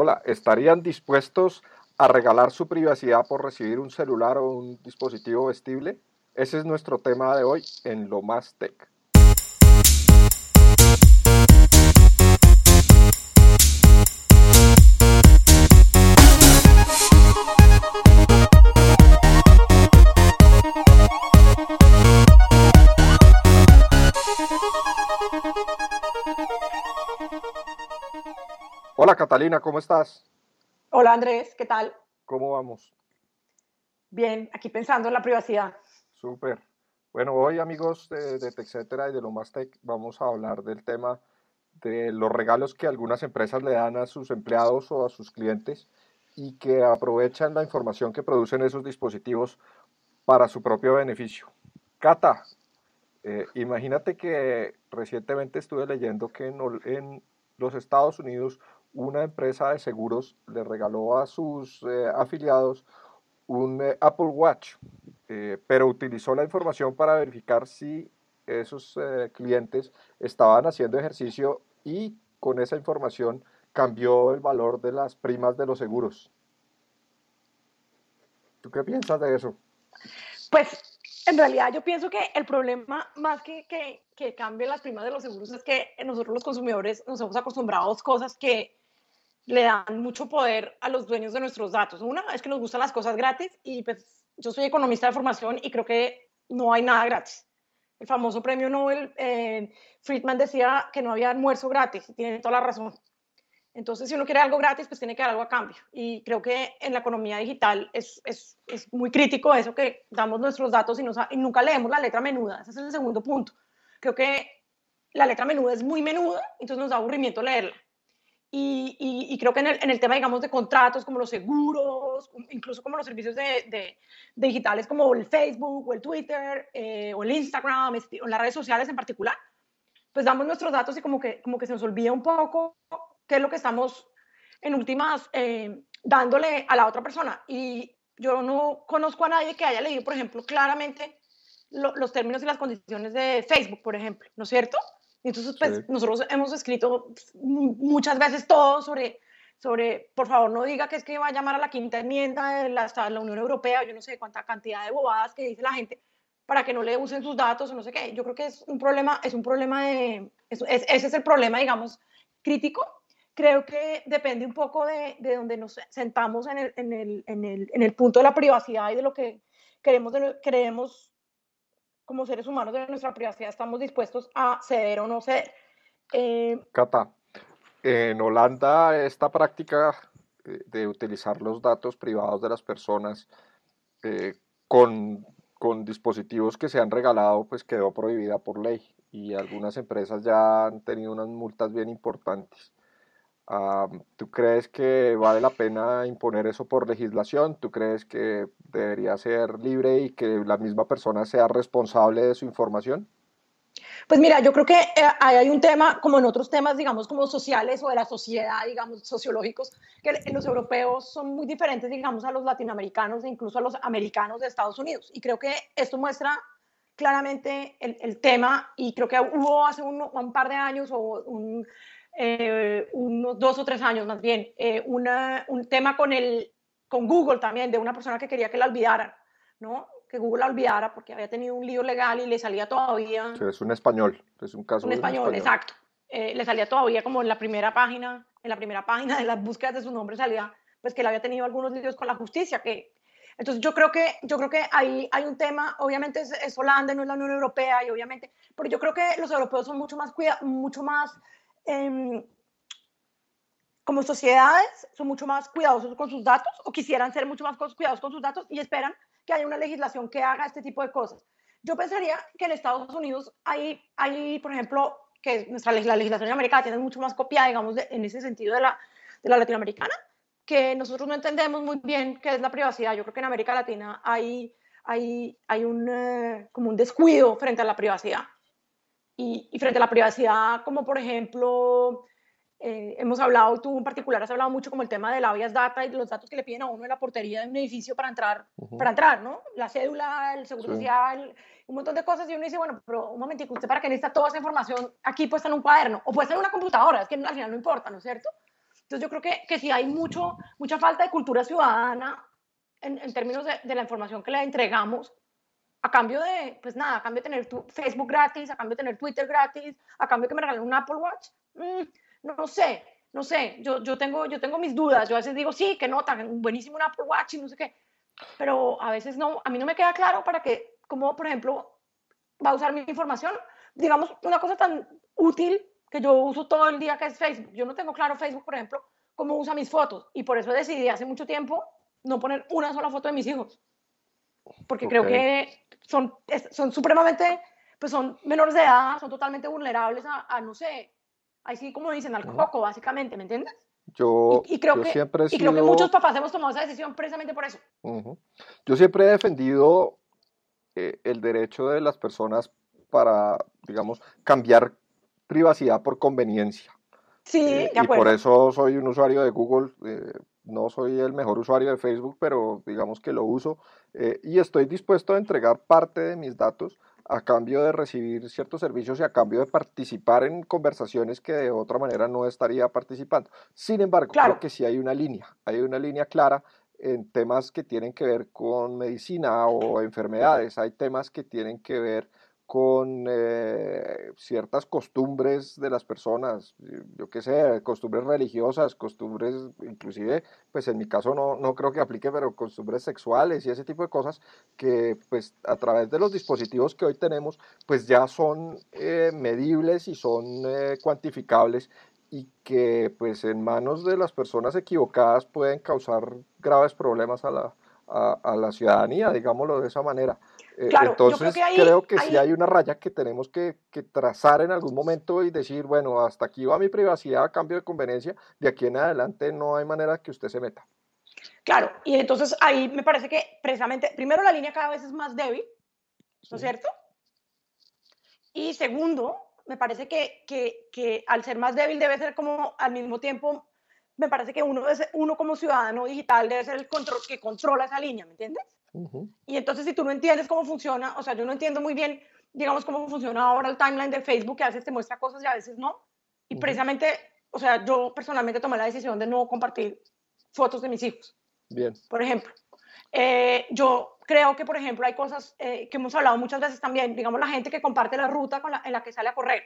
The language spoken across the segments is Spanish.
Hola, ¿estarían dispuestos a regalar su privacidad por recibir un celular o un dispositivo vestible? Ese es nuestro tema de hoy en Lo Más Tech. Hola Catalina, ¿cómo estás? Hola Andrés, ¿qué tal? ¿Cómo vamos? Bien, aquí pensando en la privacidad. Súper. Bueno, hoy amigos de, de TechCetera y de lo más tech vamos a hablar del tema de los regalos que algunas empresas le dan a sus empleados o a sus clientes y que aprovechan la información que producen esos dispositivos para su propio beneficio. Cata, eh, imagínate que recientemente estuve leyendo que en, en los Estados Unidos una empresa de seguros le regaló a sus eh, afiliados un eh, Apple Watch, eh, pero utilizó la información para verificar si esos clientes estaban haciendo ejercicio y con esa información cambió el valor de las primas de los seguros. ¿Tú qué piensas de eso? Pues en realidad yo pienso que el problema más que, que, que cambien las primas de los seguros es que nosotros los consumidores nos hemos acostumbrado a cosas que le dan mucho poder a los dueños de nuestros datos. Una es que nos gustan las cosas gratis y pues yo soy economista de formación y creo que no hay nada gratis. El famoso premio Nobel, eh, Friedman decía que no había almuerzo gratis y tiene toda la razón. Entonces, si uno quiere algo gratis, pues tiene que dar algo a cambio. Y creo que en la economía digital es, es, es muy crítico eso que damos nuestros datos y, y nunca leemos la letra menuda. Ese es el segundo punto. Creo que la letra menuda es muy menuda, entonces nos da aburrimiento leerla. Y, y, creo que en el, en el, tema, digamos, de contratos, como los seguros, incluso como los servicios de, de, digitales como el Facebook o el Twitter eh, o el Instagram o las redes sociales en particular, pues damos nuestros datos y como que, como que se nos olvida un poco qué es lo que estamos en últimas eh, dándole a la otra persona. Y yo no conozco a nadie que haya leído, por ejemplo, claramente los términos y las condiciones de Facebook, por ejemplo, ¿no es cierto? Entonces, pues nosotros hemos escrito muchas veces todo sobre, sobre, por favor, no diga que es que va a llamar a la quinta enmienda de la, la Unión Europea, yo no sé cuánta cantidad de bobadas que dice la gente para que no le usen sus datos o no sé qué. Yo creo que es un problema, es un problema de, es, ese es el problema, digamos, crítico. Creo que depende un poco de, de donde nos sentamos en el, en, el, en, el, en el punto de la privacidad y de lo que queremos, de, como seres humanos de nuestra privacidad estamos dispuestos a ceder o no ceder. Eh, Cata, en Holanda esta práctica eh, de utilizar los datos privados de las personas eh, con, con, dispositivos que se han regalado pues quedó prohibida por ley y algunas empresas ya han tenido unas multas bien importantes. ¿Tú crees que vale la pena imponer eso por legislación? ¿Tú crees que debería ser libre y que la misma persona sea responsable de su información? Pues mira, yo creo que eh, hay un tema, como en otros temas, digamos, como sociales o de la sociedad, digamos, sociológicos, que los europeos son muy diferentes, digamos, a los latinoamericanos e incluso a los americanos de Estados Unidos. Y creo que esto muestra claramente el, el tema y creo que hubo hace un, un par de años o un eh, unos dos o tres años más bien, eh, una, un tema con, el, con Google también, de una persona que quería que la olvidaran, ¿no? Que Google la olvidara porque había tenido un lío legal y le salía todavía... es un español, es un caso un español, exacto. Eh, le salía todavía como en la primera página, en la primera página de las búsquedas de su nombre salía pues que él había tenido algunos líos con la justicia, que entonces yo creo que, yo creo que ahí hay un tema, obviamente es, es Holanda, no es la Unión Europea, y obviamente, pero yo creo que los europeos son mucho más, cuida, mucho más Em, como sociedades son mucho más cuidadosos con sus datos o quisieran ser mucho más cuidadosos con sus datos y esperan que haya una legislación que haga este tipo de cosas. Yo pensaría que en Estados Unidos hay, hay por ejemplo, que nuestra la legislación americana tiene mucho más copiada, digamos, en ese sentido de la, de la latinoamericana, que nosotros no entendemos muy bien qué es la privacidad. Yo creo que en América Latina hay, hay, hay un, eh, como un descuido frente a la privacidad y, frente a la privacidad, como por ejemplo, eh, hemos hablado, tú en particular has hablado mucho como el tema de la vías data y los datos que le piden a uno en la portería de un edificio para entrar, para entrar, ¿no? La cédula, el seguro social, un montón de cosas y uno dice, bueno, pero un momentito, ¿usted para qué necesita toda esa información aquí puesta en un cuaderno o puesta en una computadora? Es que al final no importa, ¿no es cierto? Entonces yo creo que, que sí hay mucho, mucha falta de cultura ciudadana en, en términos de, de, la información que le entregamos a cambio de, pues nada, a cambio de tener tu Facebook gratis, a cambio de tener Twitter gratis, a cambio de que me regalen un Apple Watch. Mm, no sé, no sé, yo, yo, tengo, yo tengo mis dudas. Yo a veces digo, sí, que nota, buenísimo un Apple Watch y no sé qué. Pero a veces no, a mí no me queda claro para qué, como por ejemplo, va a usar mi información. Digamos, una cosa tan útil que yo uso todo el día que es Facebook. Yo no tengo claro Facebook, por ejemplo, cómo usa mis fotos. Y por eso decidí hace mucho tiempo no poner una sola foto de mis hijos. Porque creo que son, son supremamente, pues son menores de edad, son totalmente vulnerables a, no sé, así como dicen, al coco, básicamente, ¿me entiendes? Yo, y, creo que, siempre y creo que muchos papás hemos tomado esa decisión precisamente por eso. Yo siempre he defendido eh, el derecho de las personas para, digamos, cambiar privacidad por conveniencia. Sí, eh, de acuerdo. Y por eso soy un usuario de Google. Eh, no soy el mejor usuario de Facebook, pero digamos que lo uso eh, y estoy dispuesto a entregar parte de mis datos a cambio de recibir ciertos servicios y a cambio de participar en conversaciones que de otra manera no estaría participando. Sin embargo, creo que sí hay una línea, hay una línea clara en temas que tienen que ver con medicina o enfermedades, hay temas que tienen que ver con eh, ciertas costumbres de las personas, yo qué sé, costumbres religiosas, costumbres, inclusive, pues en mi caso no, no creo que aplique, pero costumbres sexuales y ese tipo de cosas que pues a través de los dispositivos que hoy tenemos, pues ya son eh, medibles y son eh, cuantificables y que pues en manos de las personas equivocadas pueden causar graves problemas a la, a la ciudadanía, digámoslo de esa manera. Eh, entonces creo que, sí hay una raya que tenemos que, trazar en algún momento y decir, bueno, hasta aquí va mi privacidad a cambio de conveniencia, de aquí en adelante no hay manera que usted se meta. Claro, y entonces ahí me parece que precisamente, primero la línea cada vez es más débil, ¿no es cierto? Y segundo, me parece que, que, al ser más débil debe ser como al mismo tiempo, me parece que uno, uno como ciudadano digital debe ser el control que controla esa línea, ¿me entiendes? Y entonces si tú no entiendes cómo funciona, o sea, yo no entiendo muy bien, digamos, cómo funciona ahora el timeline de Facebook, que a veces te muestra cosas y a veces no. Y precisamente, o sea, yo personalmente tomé la decisión de no compartir fotos de mis hijos. Bien. Por ejemplo. Eh, yo creo que, por ejemplo, hay cosas eh, que hemos hablado muchas veces también, digamos, la gente que comparte la ruta con la, en la que sale a correr,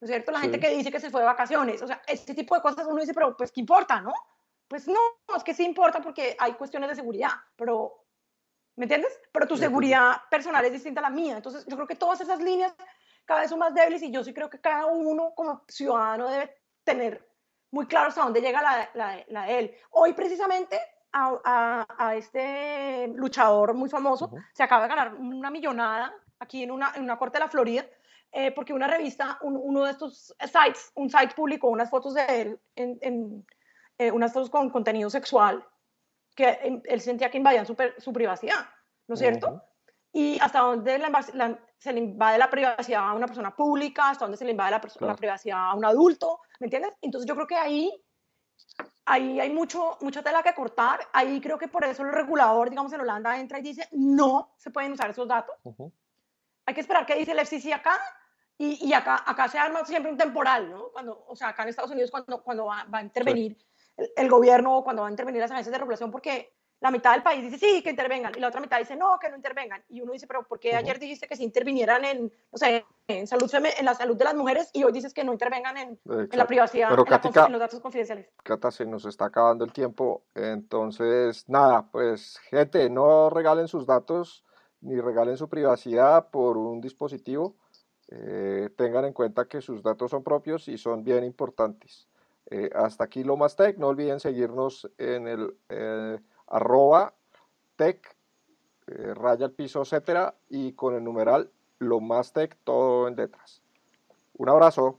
¿no es cierto? La gente que dice que se fue de vacaciones, o sea, este tipo de cosas uno dice, pero pues, ¿qué importa, no? Pues no, es que sí importa porque hay cuestiones de seguridad, pero ¿me entiendes? Pero tu seguridad personal es distinta a la mía. Entonces, yo creo que todas esas líneas cada vez son más débiles y yo sí creo que cada uno como ciudadano debe tener muy claro hasta dónde llega la, la, la de él. Hoy precisamente a, a, este luchador muy famoso se acaba de ganar una millonada aquí en una, en una corte de la Florida eh, porque una revista, uno de estos sites, un site publicó unas fotos de él en, en eh, unas fotos con contenido sexual que él sentía que invadían su, su privacidad, ¿no es cierto? Y hasta dónde se le invade la privacidad a una persona pública, hasta dónde se le invade la, la, privacidad a un adulto, ¿me entiendes? Entonces yo creo que ahí, ahí hay mucho, mucha tela que cortar, ahí creo que por eso el regulador, digamos, en Holanda entra y dice, no se pueden usar esos datos. Hay que esperar qué dice el FCC acá, y, y, acá, acá se arma siempre un temporal, ¿no? Cuando, o sea, acá en Estados Unidos cuando, cuando va, va a intervenir el, gobierno cuando va a intervenir las agencias de regulación porque la mitad del país dice sí, que intervengan, y la otra mitad dice no, que no intervengan. Y uno dice, pero ¿por qué ayer dijiste que si intervinieran en, no sé, en, salud, en la salud de las mujeres y hoy dices que no intervengan en, en la privacidad, pero, en, los datos confidenciales? Cata, se nos está acabando el tiempo. Entonces, nada, pues gente, no regalen sus datos ni regalen su privacidad por un dispositivo. Eh, tengan en cuenta que sus datos son propios y son bien importantes. Eh, hasta aquí lo más tech. No olviden seguirnos en el eh, arroba tech, eh, raya al piso, etcétera, y con el numeral lo más tech todo en letras. Un abrazo.